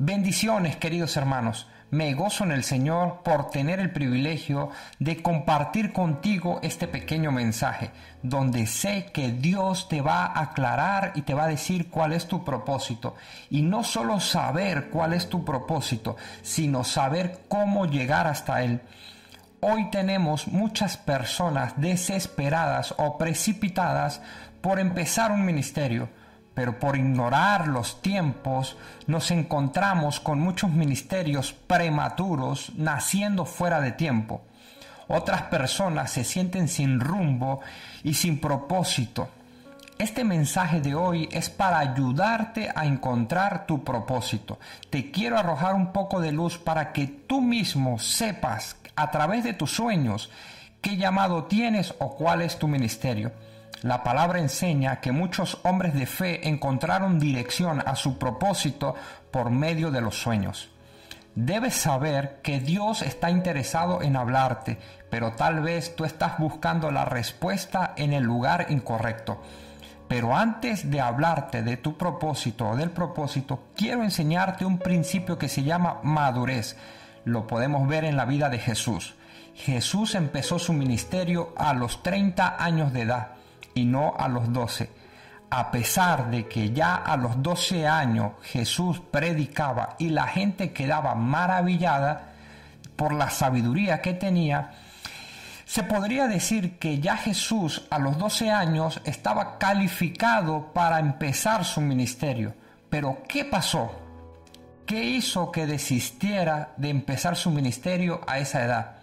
Bendiciones, queridos hermanos. Me gozo en el Señor por tener el privilegio de compartir contigo este pequeño mensaje, donde sé que Dios te va a aclarar y te va a decir cuál es tu propósito. Y no solo saber cuál es tu propósito, sino saber cómo llegar hasta él. Hoy tenemos muchas personas desesperadas o precipitadas por empezar un ministerio pero por ignorar los tiempos nos encontramos con muchos ministerios prematuros naciendo fuera de tiempo. Otras personas se sienten sin rumbo y sin propósito. Este mensaje de hoy es para ayudarte a encontrar tu propósito. Te quiero arrojar un poco de luz para que tú mismo sepas a través de tus sueños qué llamado tienes o cuál es tu ministerio. La palabra enseña que muchos hombres de fe encontraron dirección a su propósito por medio de los sueños. Debes saber que Dios está interesado en hablarte, pero tal vez tú estás buscando la respuesta en el lugar incorrecto. Pero antes de hablarte de tu propósito o del propósito, quiero enseñarte un principio que se llama madurez. Lo podemos ver en la vida de Jesús. Jesús empezó su ministerio a los 30 años de edad y no a los doce. A pesar de que ya a los doce años Jesús predicaba y la gente quedaba maravillada por la sabiduría que tenía, se podría decir que ya Jesús a los doce años estaba calificado para empezar su ministerio. Pero ¿qué pasó? ¿Qué hizo que desistiera de empezar su ministerio a esa edad?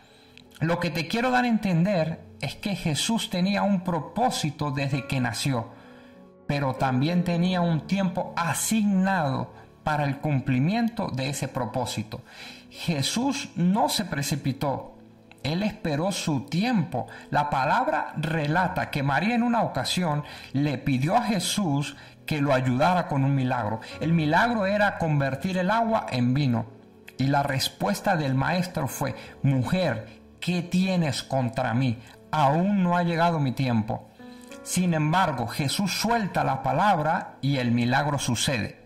Lo que te quiero dar a entender es que Jesús tenía un propósito desde que nació, pero también tenía un tiempo asignado para el cumplimiento de ese propósito. Jesús no se precipitó, él esperó su tiempo. La palabra relata que María en una ocasión le pidió a Jesús que lo ayudara con un milagro. El milagro era convertir el agua en vino. Y la respuesta del maestro fue, mujer, ¿qué tienes contra mí? Aún no ha llegado mi tiempo. Sin embargo, Jesús suelta la palabra y el milagro sucede.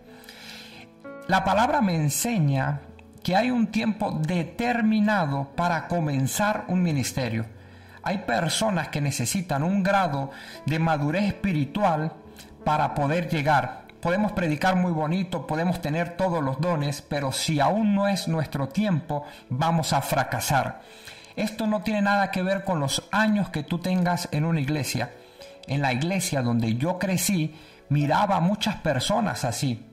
La palabra me enseña que hay un tiempo determinado para comenzar un ministerio. Hay personas que necesitan un grado de madurez espiritual para poder llegar. Podemos predicar muy bonito, podemos tener todos los dones, pero si aún no es nuestro tiempo, vamos a fracasar. Esto no tiene nada que ver con los años que tú tengas en una iglesia. En la iglesia donde yo crecí, miraba a muchas personas así.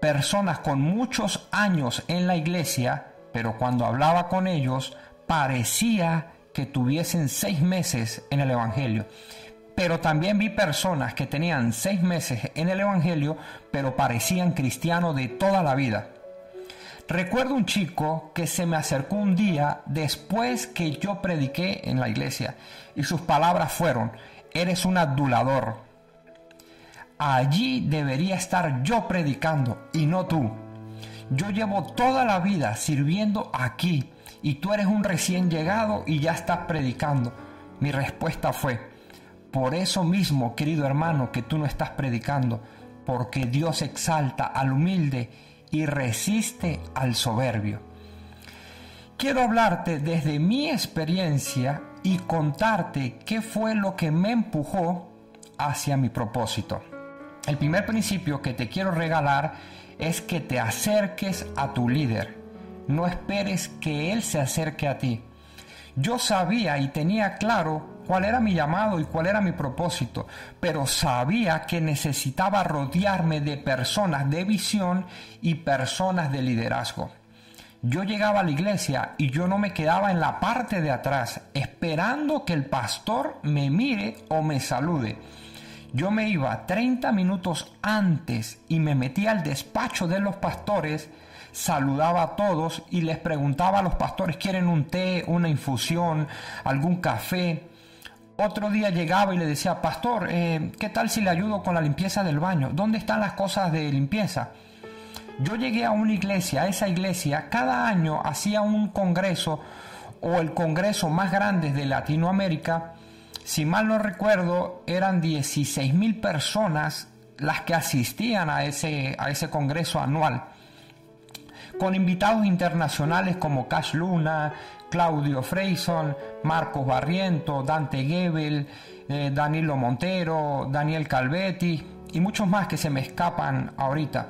Personas con muchos años en la iglesia, pero cuando hablaba con ellos parecía que tuviesen seis meses en el Evangelio. Pero también vi personas que tenían seis meses en el Evangelio, pero parecían cristianos de toda la vida. Recuerdo un chico que se me acercó un día después que yo prediqué en la iglesia y sus palabras fueron, eres un adulador. Allí debería estar yo predicando y no tú. Yo llevo toda la vida sirviendo aquí y tú eres un recién llegado y ya estás predicando. Mi respuesta fue, por eso mismo, querido hermano, que tú no estás predicando, porque Dios exalta al humilde y resiste al soberbio. Quiero hablarte desde mi experiencia y contarte qué fue lo que me empujó hacia mi propósito. El primer principio que te quiero regalar es que te acerques a tu líder. No esperes que él se acerque a ti. Yo sabía y tenía claro cuál era mi llamado y cuál era mi propósito, pero sabía que necesitaba rodearme de personas de visión y personas de liderazgo. Yo llegaba a la iglesia y yo no me quedaba en la parte de atrás esperando que el pastor me mire o me salude. Yo me iba 30 minutos antes y me metía al despacho de los pastores, saludaba a todos y les preguntaba a los pastores, ¿quieren un té, una infusión, algún café? Otro día llegaba y le decía, pastor, eh, ¿qué tal si le ayudo con la limpieza del baño? ¿Dónde están las cosas de limpieza? Yo llegué a una iglesia, a esa iglesia, cada año hacía un congreso o el congreso más grande de Latinoamérica. Si mal no recuerdo, eran 16 mil personas las que asistían a ese, a ese congreso anual. Con invitados internacionales como Cash Luna, Claudio Freyson, Marcos Barriento, Dante Gebel, eh, Danilo Montero, Daniel Calvetti y muchos más que se me escapan ahorita.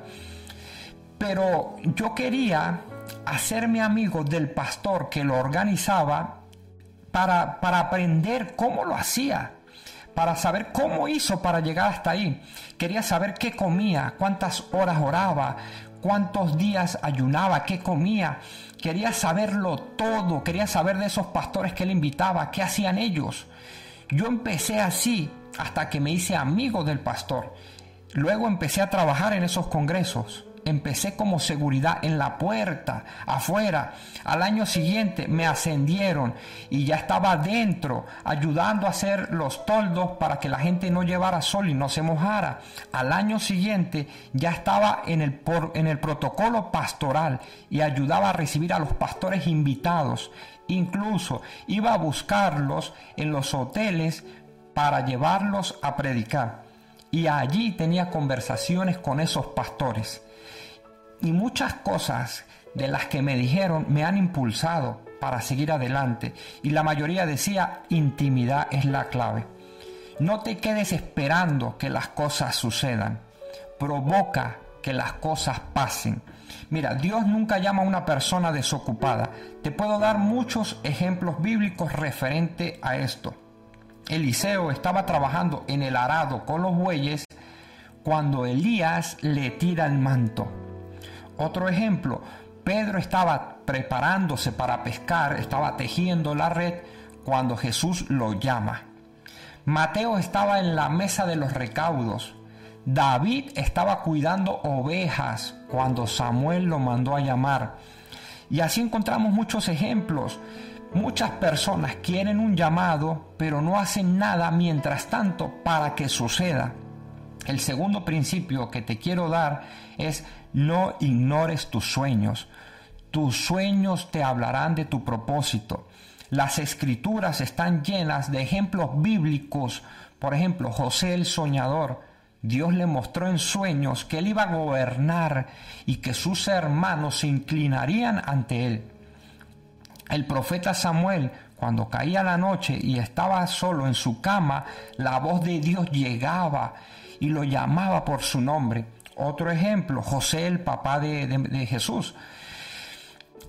Pero yo quería hacerme amigo del pastor que lo organizaba para, para aprender cómo lo hacía, para saber cómo hizo para llegar hasta ahí. Quería saber qué comía, cuántas horas oraba, cuántos días ayunaba, qué comía. Quería saberlo todo, quería saber de esos pastores que él invitaba, qué hacían ellos. Yo empecé así hasta que me hice amigo del pastor. Luego empecé a trabajar en esos congresos empecé como seguridad en la puerta, afuera. Al año siguiente me ascendieron y ya estaba dentro, ayudando a hacer los toldos para que la gente no llevara sol y no se mojara. Al año siguiente ya estaba en el, en el protocolo pastoral y ayudaba a recibir a los pastores invitados. Incluso iba a buscarlos en los hoteles para llevarlos a predicar. Y allí tenía conversaciones con esos pastores. Y muchas cosas de las que me dijeron me han impulsado para seguir adelante. Y la mayoría decía, intimidad es la clave. No te quedes esperando que las cosas sucedan. Provoca que las cosas pasen. Mira, Dios nunca llama a una persona desocupada. Te puedo dar muchos ejemplos bíblicos referente a esto. Eliseo estaba trabajando en el arado con los bueyes cuando Elías le tira el manto. Otro ejemplo, Pedro estaba preparándose para pescar, estaba tejiendo la red cuando Jesús lo llama. Mateo estaba en la mesa de los recaudos. David estaba cuidando ovejas cuando Samuel lo mandó a llamar. Y así encontramos muchos ejemplos. Muchas personas quieren un llamado, pero no hacen nada mientras tanto para que suceda. El segundo principio que te quiero dar es no ignores tus sueños. Tus sueños te hablarán de tu propósito. Las escrituras están llenas de ejemplos bíblicos. Por ejemplo, José el soñador. Dios le mostró en sueños que él iba a gobernar y que sus hermanos se inclinarían ante él. El profeta Samuel, cuando caía la noche y estaba solo en su cama, la voz de Dios llegaba y lo llamaba por su nombre. Otro ejemplo, José, el papá de, Jesús.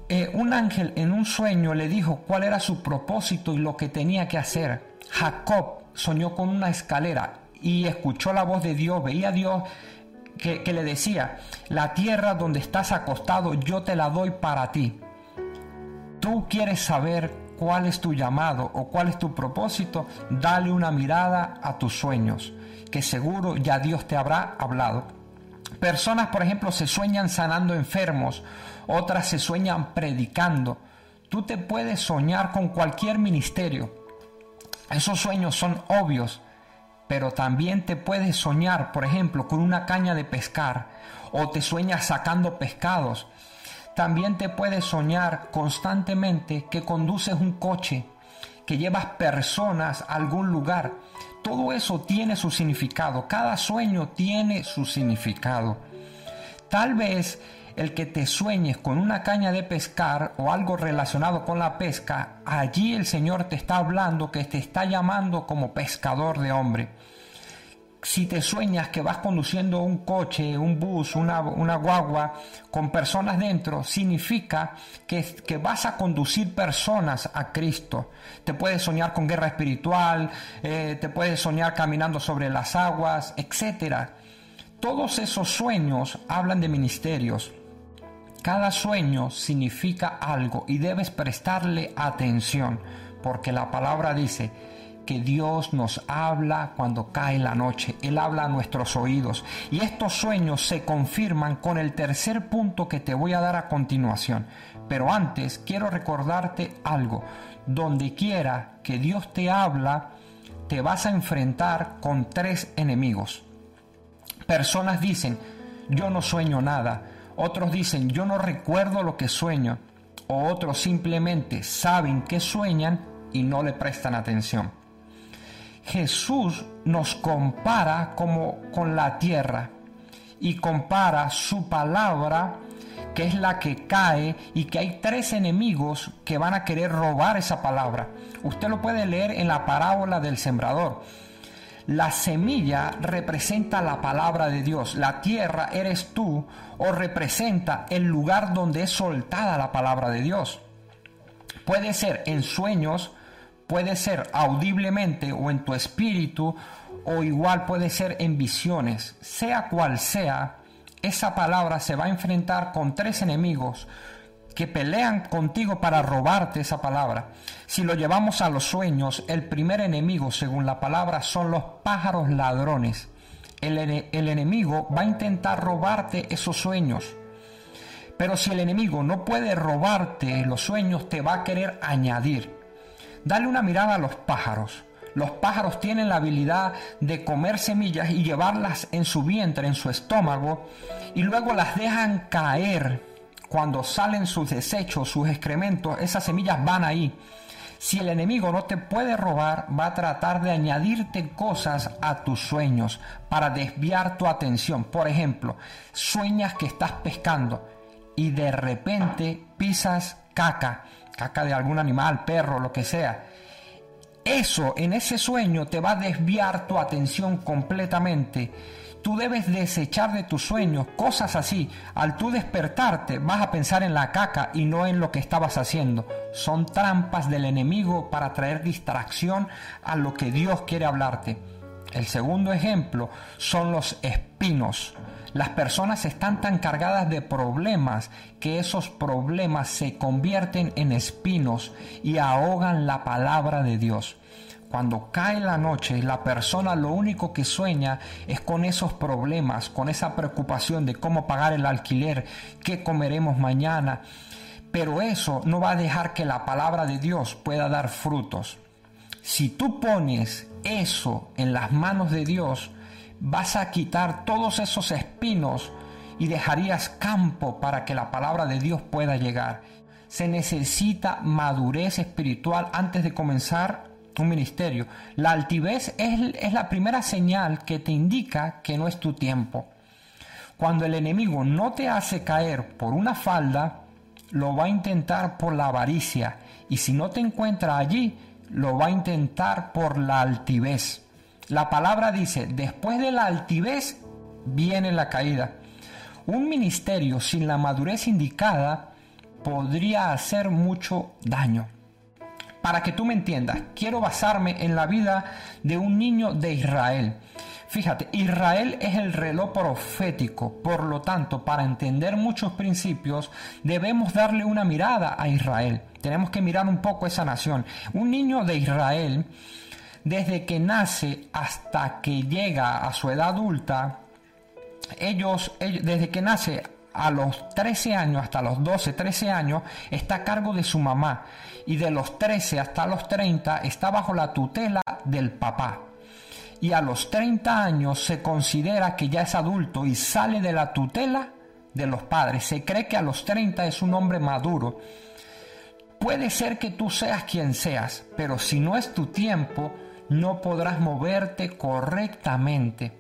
Eh, un ángel en un sueño le dijo cuál era su propósito y lo que tenía que hacer. Jacob soñó con una escalera y escuchó la voz de Dios, veía a Dios que, que le decía, la tierra donde estás acostado yo te la doy para ti. Tú quieres saber cuál es tu llamado o cuál es tu propósito, dale una mirada a tus sueños, que seguro ya Dios te habrá hablado. Personas, por ejemplo, se sueñan sanando enfermos, otras se sueñan predicando. Tú te puedes soñar con cualquier ministerio. Esos sueños son obvios, pero también te puedes soñar, por ejemplo, con una caña de pescar o te sueñas sacando pescados. También te puedes soñar constantemente que conduces un coche, que llevas personas a algún lugar todo eso tiene su significado, cada sueño tiene su significado. Tal vez el que te sueñes con una caña de pescar o algo relacionado con la pesca, allí el Señor te está hablando, que te está llamando como pescador de hombre si te sueñas que vas conduciendo un coche, un bus, una, guagua con personas dentro, significa que, que, vas a conducir personas a Cristo. Te puedes soñar con guerra espiritual, eh, te puedes soñar caminando sobre las aguas, etc. Todos esos sueños hablan de ministerios. Cada sueño significa algo y debes prestarle atención, porque la palabra dice, que Dios nos habla cuando cae la noche. Él habla a nuestros oídos. Y estos sueños se confirman con el tercer punto que te voy a dar a continuación. Pero antes quiero recordarte algo. Donde quiera que Dios te habla, te vas a enfrentar con tres enemigos. Personas dicen, yo no sueño nada. Otros dicen, yo no recuerdo lo que sueño. O otros simplemente saben que sueñan y no le prestan atención. Jesús nos compara como con la tierra y compara su palabra que es la que cae y que hay tres enemigos que van a querer robar esa palabra. Usted lo puede leer en la parábola del sembrador. La semilla representa la palabra de Dios, la tierra eres tú o representa el lugar donde es soltada la palabra de Dios. Puede ser en sueños, puede ser audiblemente o en tu espíritu o igual puede ser en visiones. Sea cual sea, esa palabra se va a enfrentar con tres enemigos que pelean contigo para robarte esa palabra. Si lo llevamos a los sueños, el primer enemigo, según la palabra, son los pájaros ladrones. El, el, enemigo va a intentar robarte esos sueños. Pero si el enemigo no puede robarte los sueños, te va a querer añadir. Dale una mirada a los pájaros. Los pájaros tienen la habilidad de comer semillas y llevarlas en su vientre, en su estómago, y luego las dejan caer. Cuando salen sus desechos, sus excrementos, esas semillas van ahí. Si el enemigo no te puede robar, va a tratar de añadirte cosas a tus sueños para desviar tu atención. Por ejemplo, sueñas que estás pescando y de repente pisas caca, caca de algún animal, perro, lo que sea eso en ese sueño te va a desviar tu atención completamente. Tú debes desechar de tus sueños cosas así. Al tú despertarte vas a pensar en la caca y no en lo que estabas haciendo. Son trampas del enemigo para traer distracción a lo que Dios quiere hablarte. El segundo ejemplo son los espinos. Las personas están tan cargadas de problemas que esos problemas se convierten en espinos y ahogan la palabra de Dios. Cuando cae la noche, la persona lo único que sueña es con esos problemas, con esa preocupación de cómo pagar el alquiler, qué comeremos mañana. Pero eso no va a dejar que la palabra de Dios pueda dar frutos. Si tú pones eso en las manos de Dios, vas a quitar todos esos espinos y dejarías campo para que la palabra de Dios pueda llegar. Se necesita madurez espiritual antes de comenzar un ministerio. La altivez es, es, la primera señal que te indica que no es tu tiempo. Cuando el enemigo no te hace caer por una falda, lo va a intentar por la avaricia. Y si no te encuentra allí, lo va a intentar por la altivez. La palabra dice, después de la altivez viene la caída. Un ministerio sin la madurez indicada podría hacer mucho daño. Para que tú me entiendas, quiero basarme en la vida de un niño de Israel. Fíjate, Israel es el reloj profético, por lo tanto, para entender muchos principios, debemos darle una mirada a Israel. Tenemos que mirar un poco esa nación. Un niño de Israel desde que nace hasta que llega a su edad adulta, ellos, desde que nace a los 13 años hasta los 12, 13 años, está a cargo de su mamá y de los 13 hasta los 30 está bajo la tutela del papá. Y a los 30 años se considera que ya es adulto y sale de la tutela de los padres. Se cree que a los 30 es un hombre maduro. Puede ser que tú seas quien seas, pero si no es tu tiempo, no podrás moverte correctamente.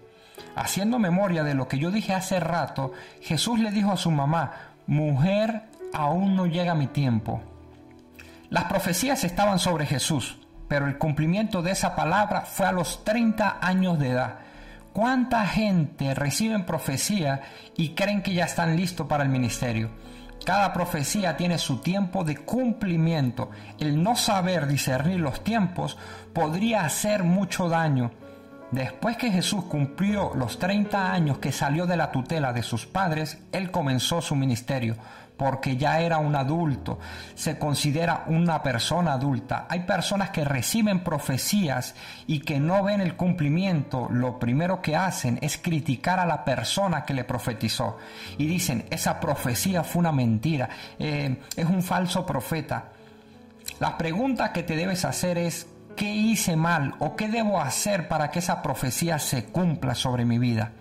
Haciendo memoria de lo que yo dije hace rato, Jesús le dijo a su mamá, mujer, aún no llega mi tiempo. Las profecías estaban sobre Jesús, pero el cumplimiento de esa palabra fue a los 30 años de edad. ¿Cuánta gente reciben profecía y creen que ya están listos para el ministerio? Cada profecía tiene su tiempo de cumplimiento. El no saber discernir los tiempos podría hacer mucho daño. Después que Jesús cumplió los 30 años que salió de la tutela de sus padres, Él comenzó su ministerio porque ya era un adulto, se considera una persona adulta. Hay personas que reciben profecías y que no ven el cumplimiento, lo primero que hacen es criticar a la persona que le profetizó y dicen, esa profecía fue una mentira, eh, es un falso profeta. La pregunta que te debes hacer es, ¿qué hice mal o qué debo hacer para que esa profecía se cumpla sobre mi vida?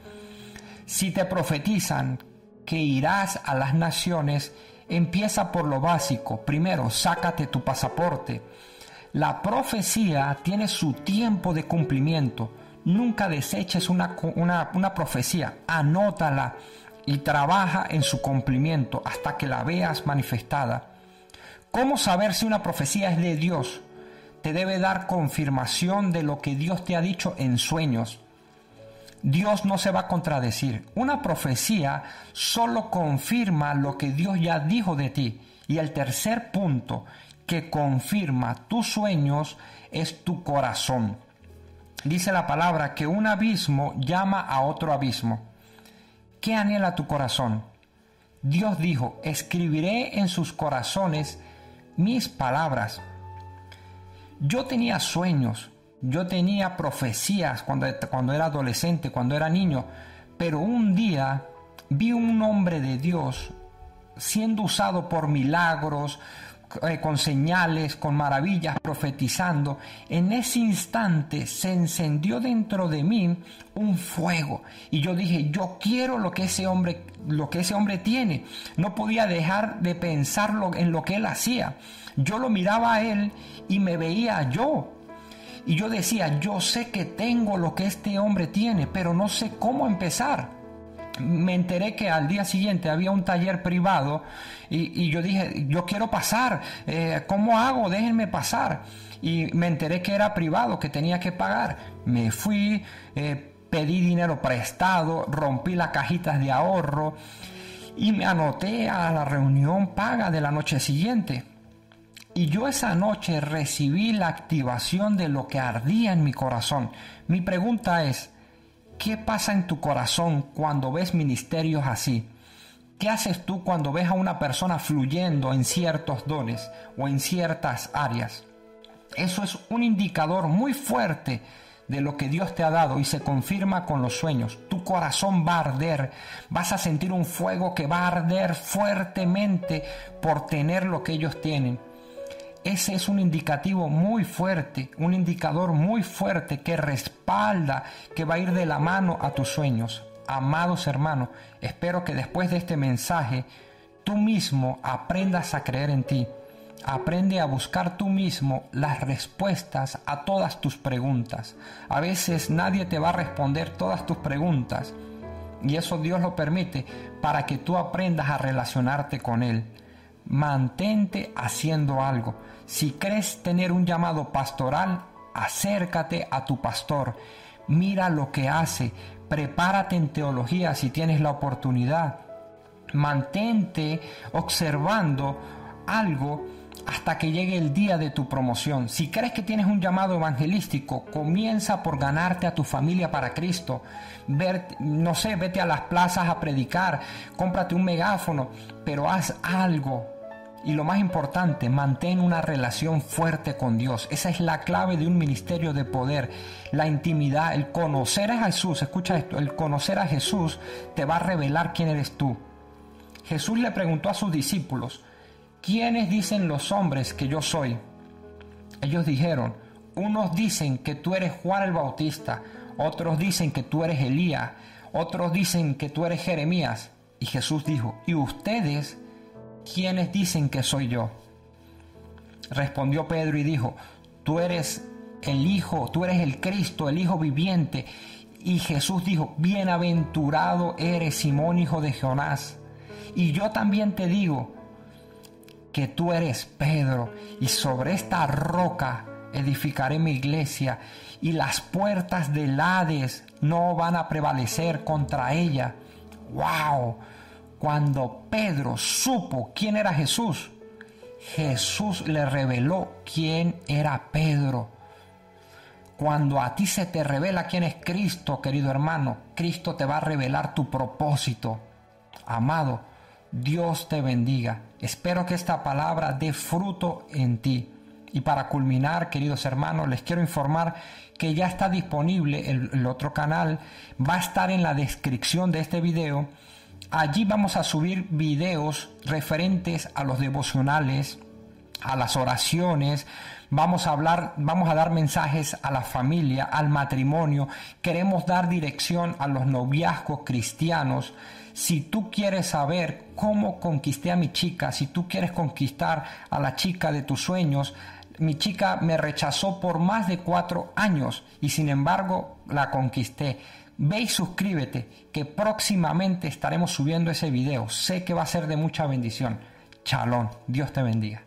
Si te profetizan que irás a las naciones, empieza por lo básico. Primero, sácate tu pasaporte. La profecía tiene su tiempo de cumplimiento. Nunca deseches una, una, profecía, anótala y trabaja en su cumplimiento hasta que la veas manifestada. ¿Cómo saber si una profecía es de Dios? Te debe dar confirmación de lo que Dios te ha dicho en sueños. Dios no se va a contradecir. Una profecía solo confirma lo que Dios ya dijo de ti. Y el tercer punto que confirma tus sueños es tu corazón. Dice la palabra que un abismo llama a otro abismo. ¿Qué anhela tu corazón? Dios dijo, escribiré en sus corazones mis palabras. Yo tenía sueños, yo tenía profecías cuando, cuando era adolescente, cuando era niño, pero un día vi un hombre de Dios siendo usado por milagros, eh, con señales, con maravillas, profetizando, en ese instante se encendió dentro de mí un fuego y yo dije, yo quiero lo que ese hombre lo que ese hombre tiene. No podía dejar de pensarlo en lo que él hacía. Yo lo miraba a él y me veía yo. Y yo decía, yo sé que tengo lo que este hombre tiene, pero no sé cómo empezar me enteré que al día siguiente había un taller privado y, yo dije, yo quiero pasar, eh, ¿cómo hago? Déjenme pasar. Y me enteré que era privado, que tenía que pagar. Me fui, eh, pedí dinero prestado, rompí las cajitas de ahorro y me anoté a la reunión paga de la noche siguiente. Y yo esa noche recibí la activación de lo que ardía en mi corazón. Mi pregunta es, ¿Qué pasa en tu corazón cuando ves ministerios así? ¿Qué haces tú cuando ves a una persona fluyendo en ciertos dones o en ciertas áreas? Eso es un indicador muy fuerte de lo que Dios te ha dado y se confirma con los sueños. Tu corazón va a arder, vas a sentir un fuego que va a arder fuertemente por tener lo que ellos tienen. Ese es un indicativo muy fuerte, un indicador muy fuerte que respalda que va a ir de la mano a tus sueños. Amados hermanos, espero que después de este mensaje tú mismo aprendas a creer en ti. Aprende a buscar tú mismo las respuestas a todas tus preguntas. A veces nadie te va a responder todas tus preguntas y eso Dios lo permite para que tú aprendas a relacionarte con Él. Mantente haciendo algo. Si crees tener un llamado pastoral, acércate a tu pastor, mira lo que hace, prepárate en teología si tienes la oportunidad. Mantente observando algo hasta que llegue el día de tu promoción. Si crees que tienes un llamado evangelístico, comienza por ganarte a tu familia para Cristo. No sé, vete a las plazas a predicar, cómprate un megáfono, pero haz algo y lo más importante, mantén una relación fuerte con Dios. Esa es la clave de un ministerio de poder. La intimidad, el conocer a Jesús, escucha esto, el conocer a Jesús te va a revelar quién eres tú. Jesús le preguntó a sus discípulos, ¿quiénes dicen los hombres que yo soy? Ellos dijeron, unos dicen que tú eres Juan el Bautista, otros dicen que tú eres Elías, otros dicen que tú eres Jeremías. Y Jesús dijo, ¿y ustedes ¿quiénes dicen que soy yo? Respondió Pedro y dijo, tú eres el Hijo, tú eres el Cristo, el Hijo viviente. Y Jesús dijo, bienaventurado eres Simón, hijo de Jonás. Y yo también te digo que tú eres Pedro, y sobre esta roca edificaré mi iglesia, y las puertas del Hades no van a prevalecer contra ella. ¡Wow! Cuando Pedro supo quién era Jesús, Jesús le reveló quién era Pedro. Cuando a ti se te revela quién es Cristo, querido hermano, Cristo te va a revelar tu propósito. Amado, Dios te bendiga. Espero que esta palabra dé fruto en ti. Y para culminar, queridos hermanos, les quiero informar que ya está disponible el, otro canal. Va a estar en la descripción de este video Allí vamos a subir videos referentes a los devocionales, a las oraciones, vamos a hablar, vamos a dar mensajes a la familia, al matrimonio, queremos dar dirección a los noviazgos cristianos. Si tú quieres saber cómo conquisté a mi chica, si tú quieres conquistar a la chica de tus sueños, mi chica me rechazó por más de cuatro años y sin embargo la conquisté Ve y suscríbete, que próximamente estaremos subiendo ese video. Sé que va a ser de mucha bendición. Chalón, Dios te bendiga.